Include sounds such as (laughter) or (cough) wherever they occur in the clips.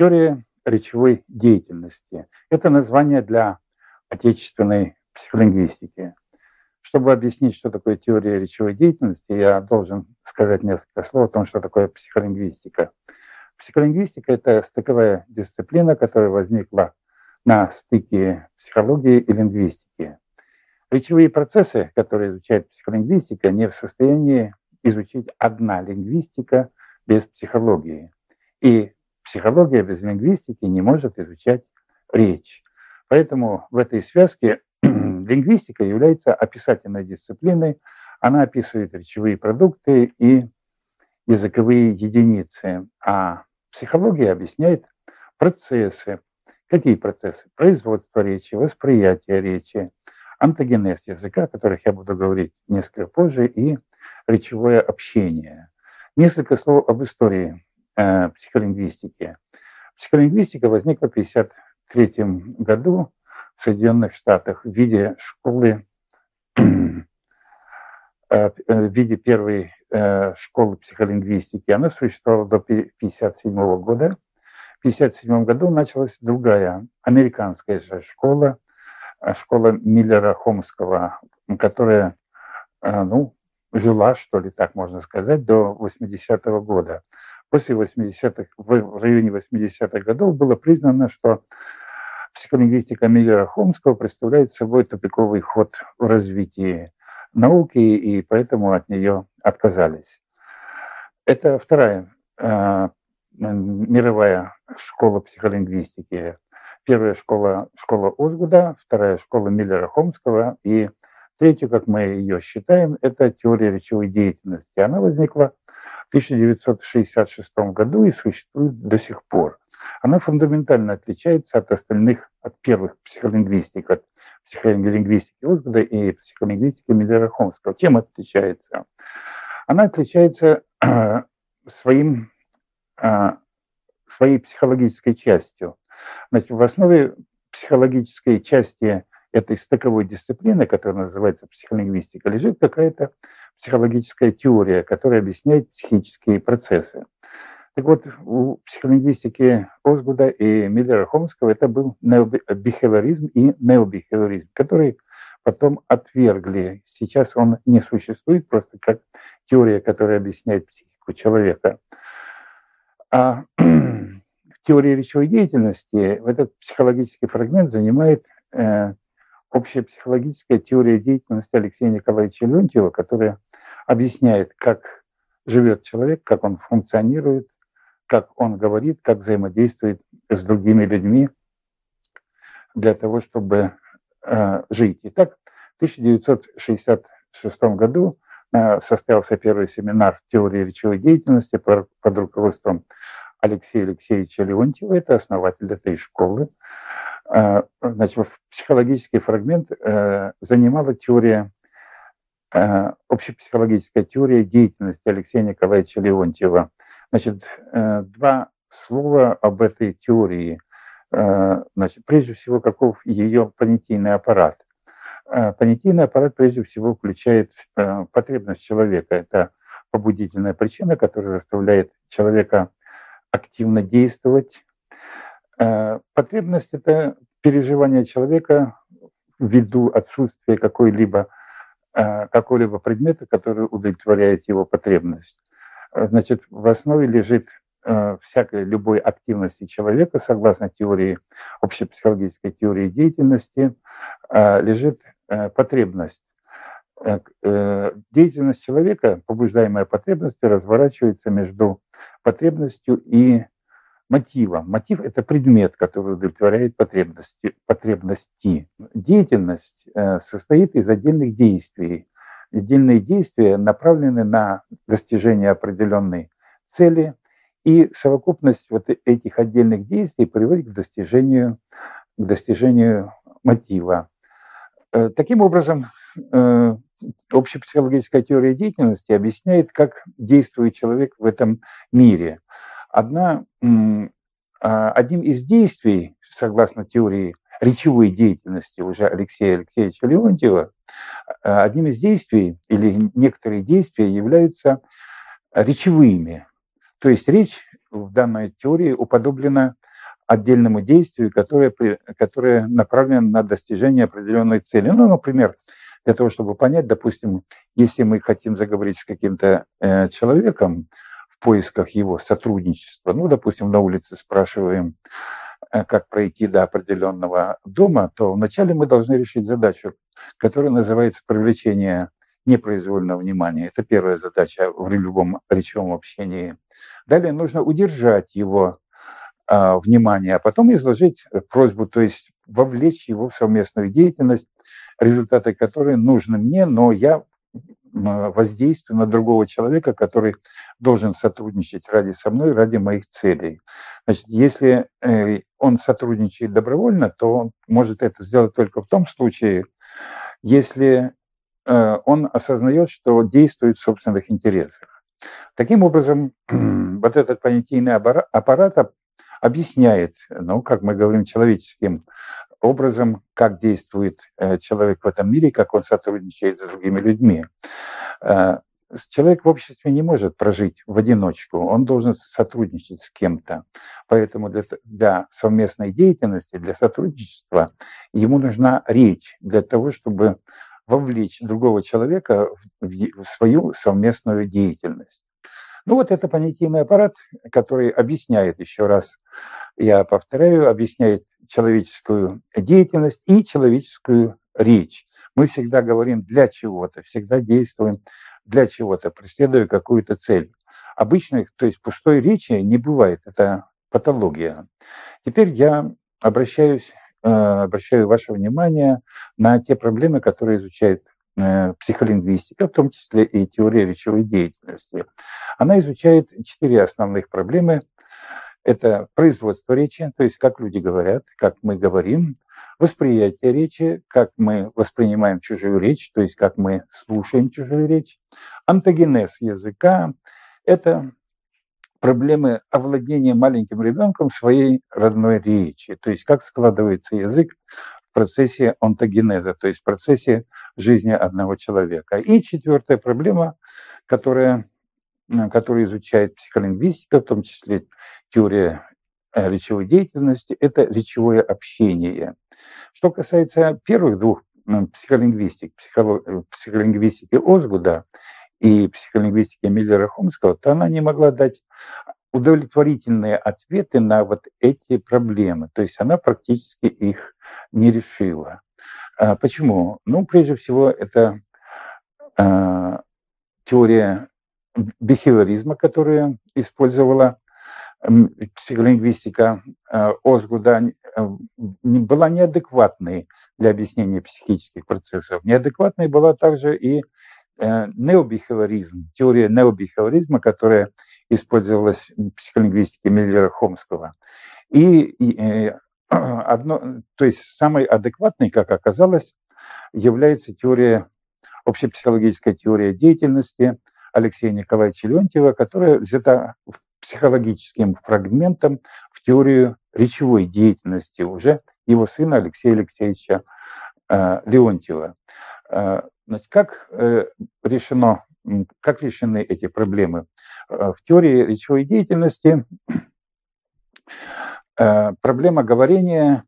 Теория речевой деятельности – это название для отечественной психолингвистики. Чтобы объяснить, что такое теория речевой деятельности, я должен сказать несколько слов о том, что такое психолингвистика. Психолингвистика – это стыковая дисциплина, которая возникла на стыке психологии и лингвистики. Речевые процессы, которые изучает психолингвистика, не в состоянии изучить одна лингвистика без психологии. И психология без лингвистики не может изучать речь. Поэтому в этой связке (clears throat) лингвистика является описательной дисциплиной. Она описывает речевые продукты и языковые единицы. А психология объясняет процессы. Какие процессы? Производство речи, восприятие речи, антогенез языка, о которых я буду говорить несколько позже, и речевое общение. Несколько слов об истории психолингвистики. Психолингвистика возникла в 1953 году в Соединенных Штатах в виде школы, (clears throat) э, в виде первой э, школы психолингвистики. Она существовала до 1957 года. В 1957 году началась другая американская школа, э, школа Миллера Хомского, которая ну, жила, что ли, так можно сказать, до 80-го года. После 80-х, в районе 80-х годов было признано, что психолингвистика Миллера Хомского представляет собой тупиковый ход в развитии науки, и поэтому от нее отказались. Это вторая э, мировая школа психолингвистики. Первая школа – школа Озгуда, вторая – школа Миллера Хомского, и Третью, как мы ее считаем, это теория речевой деятельности. Она возникла 1966 году и существует до сих пор. Она фундаментально отличается от остальных, от первых психолингвистик, от психолингвистики Озгода и психолингвистики Миллера Хомского. Чем отличается? Она отличается э, своим, э, своей психологической частью. Значит, в основе психологической части этой стыковой дисциплины, которая называется психолингвистика, лежит какая-то психологическая теория, которая объясняет психические процессы. Так вот, у психолингвистики Озгуда и Миллера Хомского это был бихевиоризм и необихевиоризм, который потом отвергли. Сейчас он не существует просто как теория, которая объясняет психику человека. А (clears throat) в теории речевой деятельности этот психологический фрагмент занимает э, общая психологическая теория деятельности Алексея Николаевича Леонтьева, которая объясняет, как живет человек, как он функционирует, как он говорит, как взаимодействует с другими людьми для того, чтобы э, жить. Итак, в 1966 году э, состоялся первый семинар теории речевой деятельности под, руководством Алексея Алексеевича Леонтьева, это основатель этой школы. Э, значит, психологический фрагмент э, занимала теория, общепсихологическая теория деятельности Алексея Николаевича Леонтьева. Значит, два слова об этой теории. Значит, прежде всего, каков ее понятийный аппарат. Понятийный аппарат прежде всего включает потребность человека. Это побудительная причина, которая заставляет человека активно действовать, Э, потребность – это переживание человека ввиду отсутствия какой-либо э, какого-либо предмета, который удовлетворяет его потребность. Э, значит, в основе лежит всякой любой активности человека, согласно теории, общепсихологической теории деятельности, лежит потребность. Деятельность человека, побуждаемая потребностью, разворачивается между потребностью и мотива. Мотив – это предмет, который удовлетворяет потребности. потребности. Деятельность э, состоит из отдельных действий. Отдельные действия направлены на достижение определенной цели, и совокупность вот этих отдельных действий приводит к достижению, к достижению мотива. Э, таким образом, э, общепсихологическая теория деятельности объясняет, как действует человек в этом мире – Одна, а, одним из действий, согласно теории речевой деятельности уже Алексея Алексеевича Леонтьева, а, одним из действий или некоторые действия являются речевыми. То есть речь в данной теории уподоблена отдельному действию, которое, которое направлено на достижение определенной цели. Ну, например, для того, чтобы понять, допустим, если мы хотим заговорить с каким-то э, человеком поисках его сотрудничества, ну, допустим, на улице спрашиваем, э, как пройти до определенного дома, то вначале мы должны решить задачу, которая называется привлечение непроизвольного внимания. Это первая задача в любом речевом общении. Далее нужно удержать его э, внимание, а потом изложить просьбу, то есть вовлечь его в совместную деятельность, результаты которой нужны мне, но я воздействую на другого человека, который должен сотрудничать ради со мной, ради моих целей. Значит, если э, он сотрудничает добровольно, то он может это сделать только в том случае, если э, он осознает, что действует в собственных интересах. Таким образом, (clears throat) вот этот понятийный аппарат объясняет, ну, как мы говорим, человеческим образом, как действует э, человек в этом мире, как он сотрудничает с другими людьми. Э, человек в обществе не может прожить в одиночку, он должен сотрудничать с кем-то. Поэтому для, для совместной деятельности, для сотрудничества ему нужна речь для того, чтобы вовлечь другого человека в, в свою совместную деятельность. Ну вот это понятийный аппарат, который объясняет еще раз, я повторяю, объясняет человеческую деятельность и человеческую речь. Мы всегда говорим для чего-то, всегда действуем для чего-то, преследуя какую-то цель. Обычной, то есть пустой речи не бывает, это патология. Теперь я обращаюсь, э, обращаю ваше внимание на те проблемы, которые изучает э, психолингвистика, в том числе и теория речевой деятельности. Она изучает четыре основных проблемы – это производство речи, то есть как люди говорят, как мы говорим, восприятие речи, как мы воспринимаем чужую речь, то есть как мы слушаем чужую речь. Антогенез языка – это проблемы овладения маленьким ребенком своей родной речи, то есть как складывается язык в процессе онтогенеза, то есть в процессе жизни одного человека. И четвертая проблема, которая который изучает психолингвистика, в том числе теория э, речевой деятельности, это речевое общение. Что касается первых двух психолингвистик, психолог, психолингвистики Озгуда и психолингвистики Миллера Хомского, то она не могла дать удовлетворительные ответы на вот эти проблемы. То есть она практически их не решила. А почему? Ну, прежде всего, это э, теория бихевиоризма, которую использовала психолингвистика э, Озгуда, э, была неадекватной для объяснения психических процессов. Неадекватной была также и э, необихевиоризм, теория необихевиоризма, которая использовалась в психолингвистике Миллера Хомского. И, и (clears throat) одно, то есть самой адекватной, как оказалось, является теория, общепсихологическая теория деятельности – Алексея Николаевича Леонтьева, которая взята психологическим фрагментом в теорию речевой деятельности уже его сына Алексея Алексеевича э, Леонтьева. Э, значит, как э, решено, как решены эти проблемы? В теории речевой деятельности проблема говорения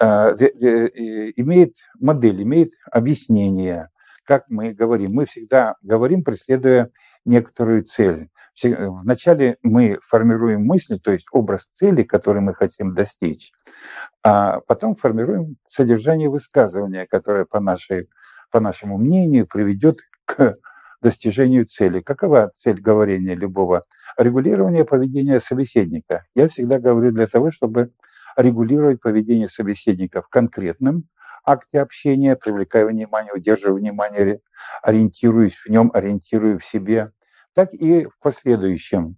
имеет модель, имеет объяснение – как мы говорим. Мы всегда говорим, преследуя некоторую цель. Вначале мы формируем мысли, то есть образ цели, который мы хотим достичь, а потом формируем содержание высказывания, которое, по, нашей, по нашему мнению, приведет к достижению цели. Какова цель говорения любого? Регулирование поведения собеседника. Я всегда говорю для того, чтобы регулировать поведение собеседника в конкретном акте общения, привлекаю внимание, удерживаю внимание, ориентируюсь в нем, ориентирую в себе, так и в последующем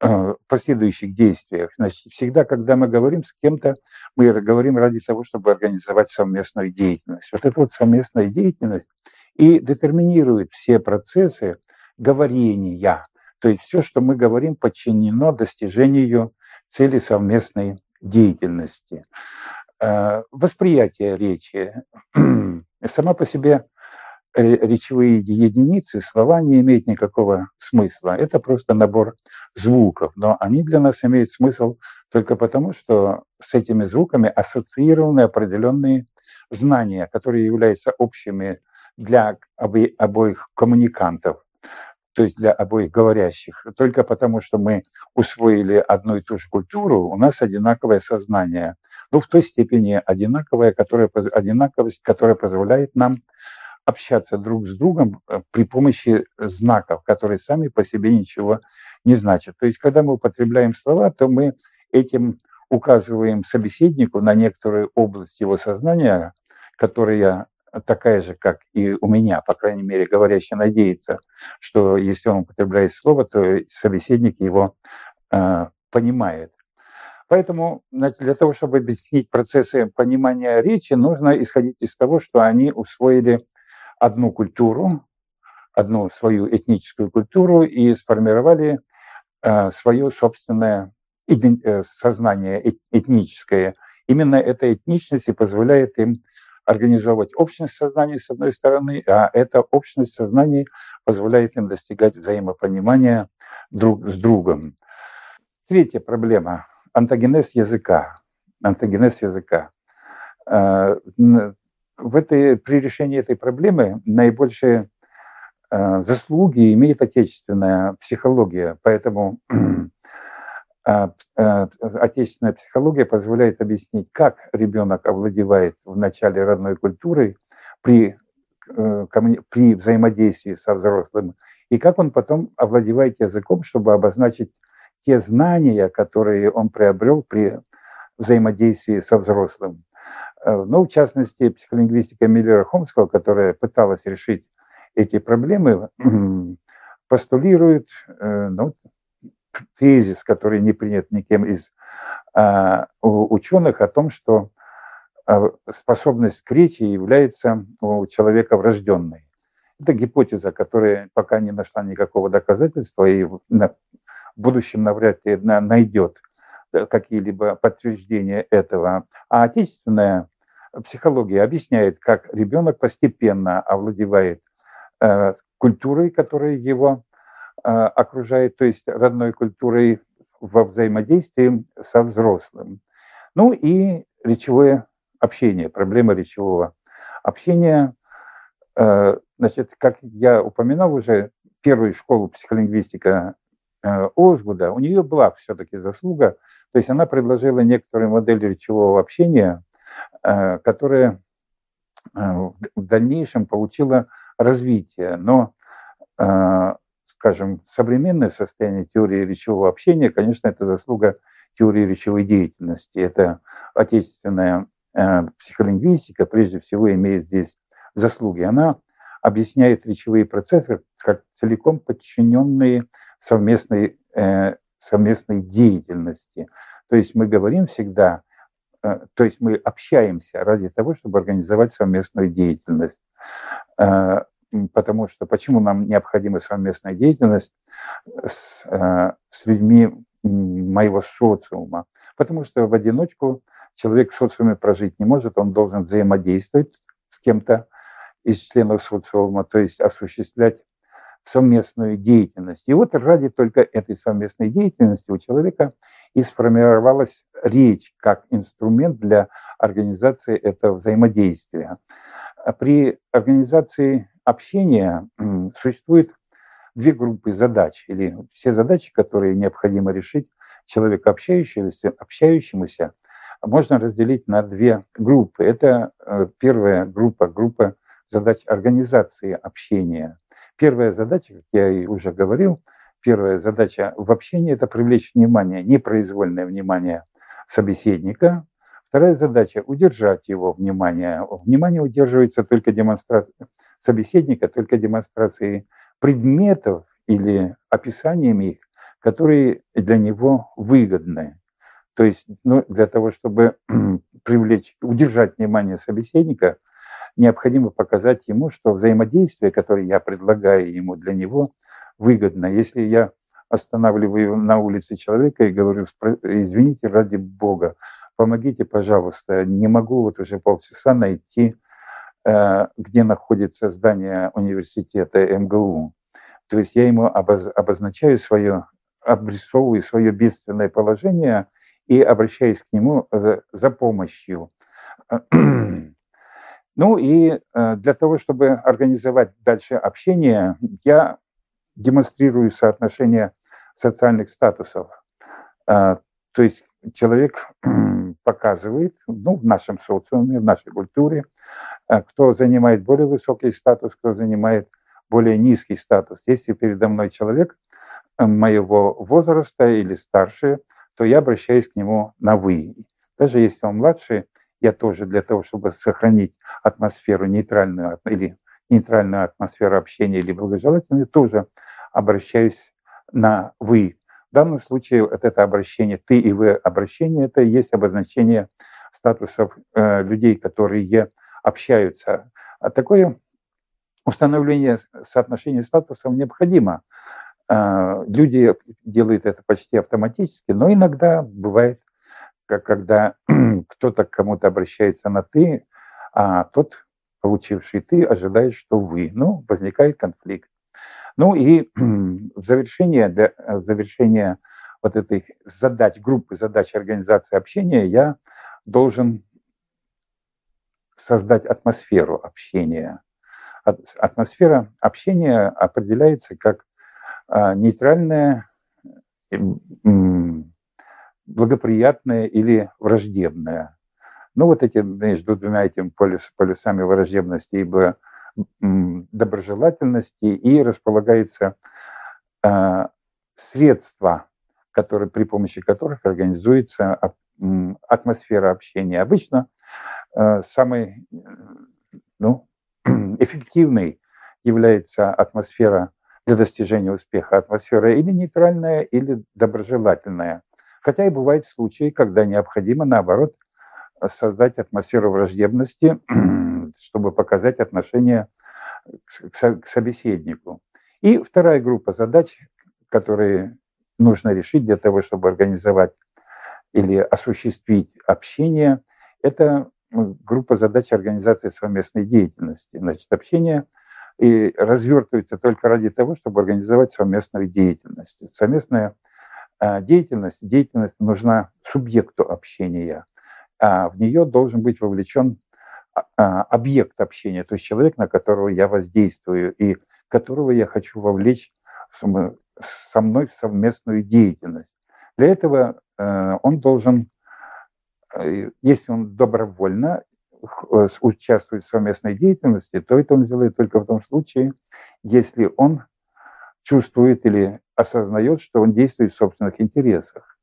э, в последующих действиях. Значит, всегда, когда мы говорим с кем-то, мы говорим ради того, чтобы организовать совместную деятельность. Вот эта вот совместная деятельность и детерминирует все процессы говорения. То есть все, что мы говорим, подчинено достижению цели совместной деятельности. Э, восприятие речи. (clears throat) Сама по себе речевые единицы, слова не имеют никакого смысла. Это просто набор звуков, но они для нас имеют смысл только потому, что с этими звуками ассоциированы определенные знания, которые являются общими для обо- обоих коммуникантов, то есть для обоих говорящих. Только потому, что мы усвоили одну и ту же культуру, у нас одинаковое сознание. Ну, в той степени одинаковое, которая, одинаковость, которая позволяет нам общаться друг с другом э, при помощи знаков, которые сами по себе ничего не значат. То есть, когда мы употребляем слова, то мы этим указываем собеседнику на некоторую область его сознания, которая такая же, как и у меня, по крайней мере, говорящий надеется, что если он употребляет слово, то собеседник его э, понимает. Поэтому для того, чтобы объяснить процессы понимания речи, нужно исходить из того, что они усвоили одну культуру, одну свою этническую культуру и сформировали э, свое собственное э, сознание этническое. Именно эта этничность и позволяет им организовывать общность сознания с одной стороны, а эта общность сознания позволяет им достигать взаимопонимания друг с другом. Третья проблема – антогенез языка. Антогенез языка. Э, в этой, при решении этой проблемы наибольшие э, заслуги имеет отечественная психология, поэтому (clears throat) отечественная психология позволяет объяснить, как ребенок овладевает в начале родной культурой при, э, при взаимодействии со взрослым, и как он потом овладевает языком, чтобы обозначить те знания, которые он приобрел при взаимодействии со взрослым. Э, ну, в частности, психолингвистика Миллера Хомского, которая пыталась решить эти проблемы, (clears throat) постулирует э, ну, тезис, который не принят никем из а, ученых, о том, что а, способность к речи является у человека врожденной. Это гипотеза, которая пока не нашла никакого доказательства и в будущем навряд ли найдет э, какие-либо подтверждения этого. А отечественная психология объясняет, как ребенок постепенно овладевает э, культурой, которая его окружает, то есть родной культурой во взаимодействии со взрослым. Ну и речевое общение, проблема речевого общения. Э, значит, как я упоминал уже, первую школу психолингвистика э, Озгуда, у нее была все-таки заслуга, то есть она предложила некоторые модели речевого общения, которая в дальнейшем получила развитие. Но, скажем, современное состояние теории речевого общения, конечно, это заслуга теории речевой деятельности. Это отечественная психолингвистика, прежде всего, имеет здесь заслуги. Она объясняет речевые процессы как целиком подчиненные совместной, совместной деятельности. То есть мы говорим всегда Э, то есть мы общаемся ради того, чтобы организовать совместную деятельность. Э, потому что почему нам необходима совместная деятельность с, э, с людьми моего социума? Потому что в одиночку человек в социуме прожить не может, он должен взаимодействовать с кем-то из членов социума, то есть осуществлять совместную деятельность. И вот ради только этой совместной деятельности у человека и сформировалась речь как инструмент для организации этого взаимодействия. А при организации общения существует две группы задач, или все задачи, которые необходимо решить человеку общающемуся, общающемуся можно разделить на две группы. Это э, первая группа, группа задач организации общения. Первая задача, как я и уже говорил, первая задача в общении – это привлечь внимание, непроизвольное внимание собеседника. Вторая задача – удержать его внимание. Внимание удерживается только демонстрацией собеседника, только демонстрацией предметов или описаниями их, которые для него выгодны. То есть ну, для того, чтобы (clears throat) привлечь, удержать внимание собеседника, необходимо показать ему, что взаимодействие, которое я предлагаю ему для него, выгодно. Если я останавливаю на улице человека и говорю, извините, ради Бога, помогите, пожалуйста, не могу вот уже полчаса найти где находится здание университета МГУ. То есть я ему обозначаю свое, обрисовываю свое бедственное положение и обращаюсь к нему за помощью. (clears throat) Ну и для того, чтобы организовать дальше общение, я демонстрирую соотношение социальных статусов. То есть человек (clears throat) показывает, ну, в нашем социуме, в нашей культуре, э, кто занимает более высокий статус, кто занимает более низкий статус. Если передо мной человек э, моего возраста или старше, то я обращаюсь к нему на «вы». Даже если он младше, я тоже для того, чтобы сохранить атмосферу нейтральную или нейтральную атмосферу общения или благожелательную, тоже обращаюсь на «вы». В данном случае вот это обращение «ты» и «вы» обращение – это и есть обозначение статусов э, людей, которые общаются. А такое установление соотношения статусов необходимо. Э, люди делают это почти автоматически, но иногда бывает, когда (clears throat) кто-то к кому-то обращается на «ты», а тот, получивший «ты», ожидает, что «вы». Ну, возникает конфликт. Ну и (clears throat) в завершение, для в завершение вот этой задач, группы задач организации общения я должен создать атмосферу общения. Атмосфера общения определяется как а, нейтральная, благоприятная или враждебная. Ну, вот эти между двумя этими полюсами враждебности и доброжелательности и располагается э, средства, которые, при помощи которых организуется атмосфера общения. Обычно э, самый ну, (clears throat) эффективной является атмосфера для достижения успеха. Атмосфера или нейтральная, или доброжелательная. Хотя и бывают случаи, когда необходимо, наоборот, создать атмосферу враждебности, (clears throat) чтобы показать отношение к собеседнику. И вторая группа задач, которые нужно решить для того, чтобы организовать или осуществить общение, это группа задач организации совместной деятельности. Значит, общение и развертывается только ради того, чтобы организовать совместную деятельность. Совместная а, деятельность, деятельность нужна субъекту общения, а в нее должен быть вовлечен а, объект общения, то есть человек, на которого я воздействую и которого я хочу вовлечь со мной в совместную деятельность. Для этого э, он должен, э, если он добровольно э, участвует в совместной деятельности, то это он сделает только в том случае, если он чувствует или осознает, что он действует в собственных интересах.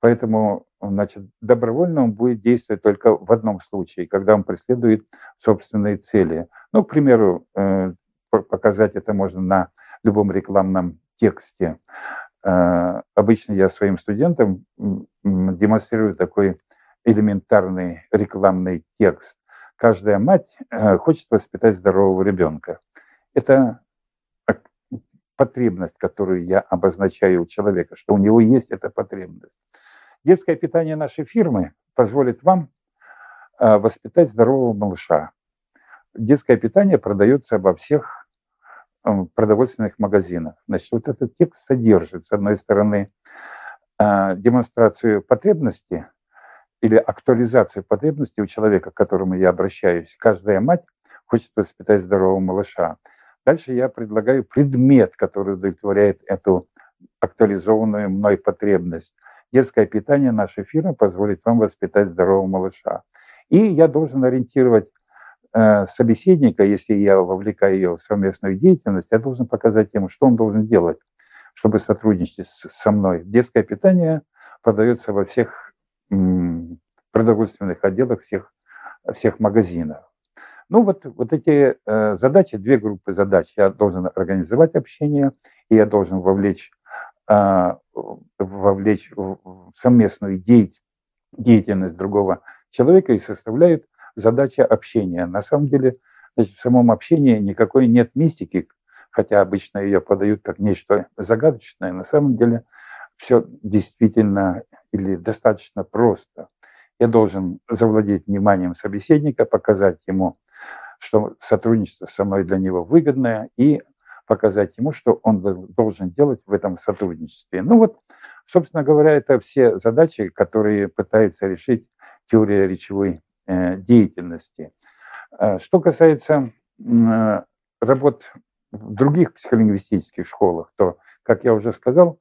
Поэтому значит, добровольно он будет действовать только в одном случае, когда он преследует собственные цели. Ну, к примеру, э, показать это можно на любом рекламном тексте. Э, обычно я своим студентам демонстрирую такой элементарный рекламный текст. Каждая мать э, хочет воспитать здорового ребенка. Это потребность, которую я обозначаю у человека, что у него есть эта потребность. Детское питание нашей фирмы позволит вам а, воспитать здорового малыша. Детское питание продается во всех продовольственных магазинах. Значит, вот этот текст содержит, с одной стороны, демонстрацию потребности или актуализацию потребности у человека, к которому я обращаюсь. Каждая мать хочет воспитать здорового малыша. Дальше я предлагаю предмет, который удовлетворяет эту актуализованную мной потребность. Детское питание нашей фирмы позволит вам воспитать здорового малыша. И я должен ориентировать э, собеседника, если я вовлекаю ее в совместную деятельность, я должен показать ему, что он должен делать, чтобы сотрудничать со мной. Детское питание продается во всех продовольственных отделах всех, всех магазинов. Ну вот, вот эти э, задачи, две группы задач. Я должен организовать общение, и я должен вовлечь а, вовлечь в совместную деятельность другого человека и составляет задача общения. На самом деле значит, в самом общении никакой нет мистики, хотя обычно ее подают как нечто загадочное. На самом деле все действительно или достаточно просто. Я должен завладеть вниманием собеседника, показать ему что сотрудничество со мной для него выгодное, и показать ему, что он должен делать в этом сотрудничестве. Ну вот, собственно говоря, это все задачи, которые пытается решить теория речевой э, деятельности. Э, что касается э, работ в других психолингвистических школах, то, как я уже сказал,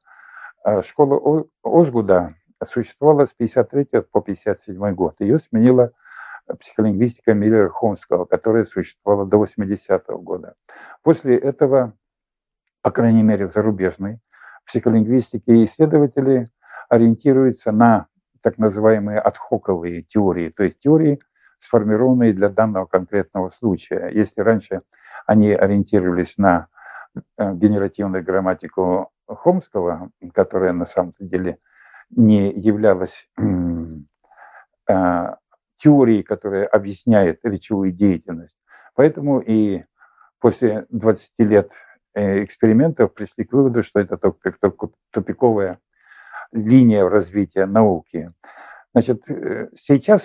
школа Озгуда существовала с 53 по 57 год. Ее сменила психолингвистика Миллера Хомского, которая существовала до 80-го года. После этого, по крайней мере, в зарубежной психолингвистике исследователи ориентируются на так называемые отхоковые теории, то есть теории, сформированные для данного конкретного случая. Если раньше они ориентировались на э, генеративную грамматику Хомского, которая на самом деле не являлась э, теорией, которая объясняет речевую деятельность. Поэтому и после 20 лет э, экспериментов пришли к выводу, что это только тупиковая линия развития науки. Значит, сейчас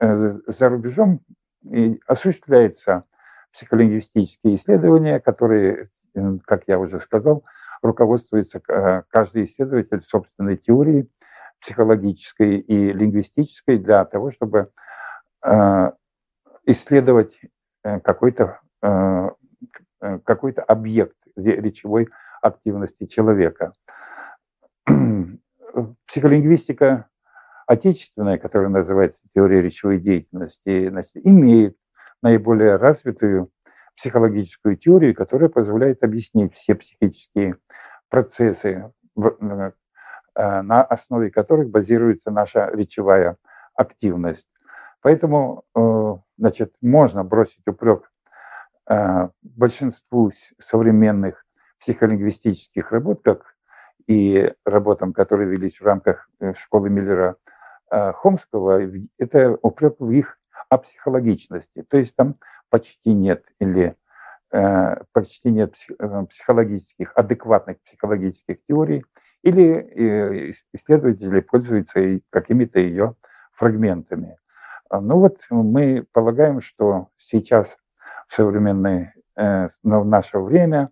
за рубежом осуществляется психолингвистические исследования, которые, как я уже сказал, руководствуется э, каждый исследователь собственной теорией психологической и лингвистической для того, чтобы э, исследовать э, какой-то какой-то объект речевой активности человека. Психолингвистика отечественная, которая называется теория речевой деятельности, значит, имеет наиболее развитую психологическую теорию, которая позволяет объяснить все психические процессы, э, на основе которых базируется наша речевая активность. Поэтому э, значит, можно бросить упрек э, большинству современных психолингвистических работ, как и работам, которые велись в рамках школы Миллера Хомского, это упрек в их о психологичности. То есть там почти нет или э, почти нет э, психологических, адекватных психологических теорий, или э, исследователи пользуются какими-то ее фрагментами. Ну вот мы полагаем, что сейчас в современной, но в наше время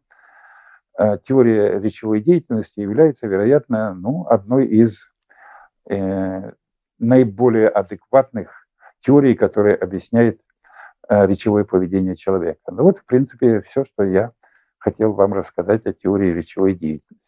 теория речевой деятельности является, вероятно, ну, одной из наиболее адекватных теории, которая объясняет э, речевое поведение человека. Ну вот, в принципе, все, что я хотел вам рассказать о теории речевой деятельности.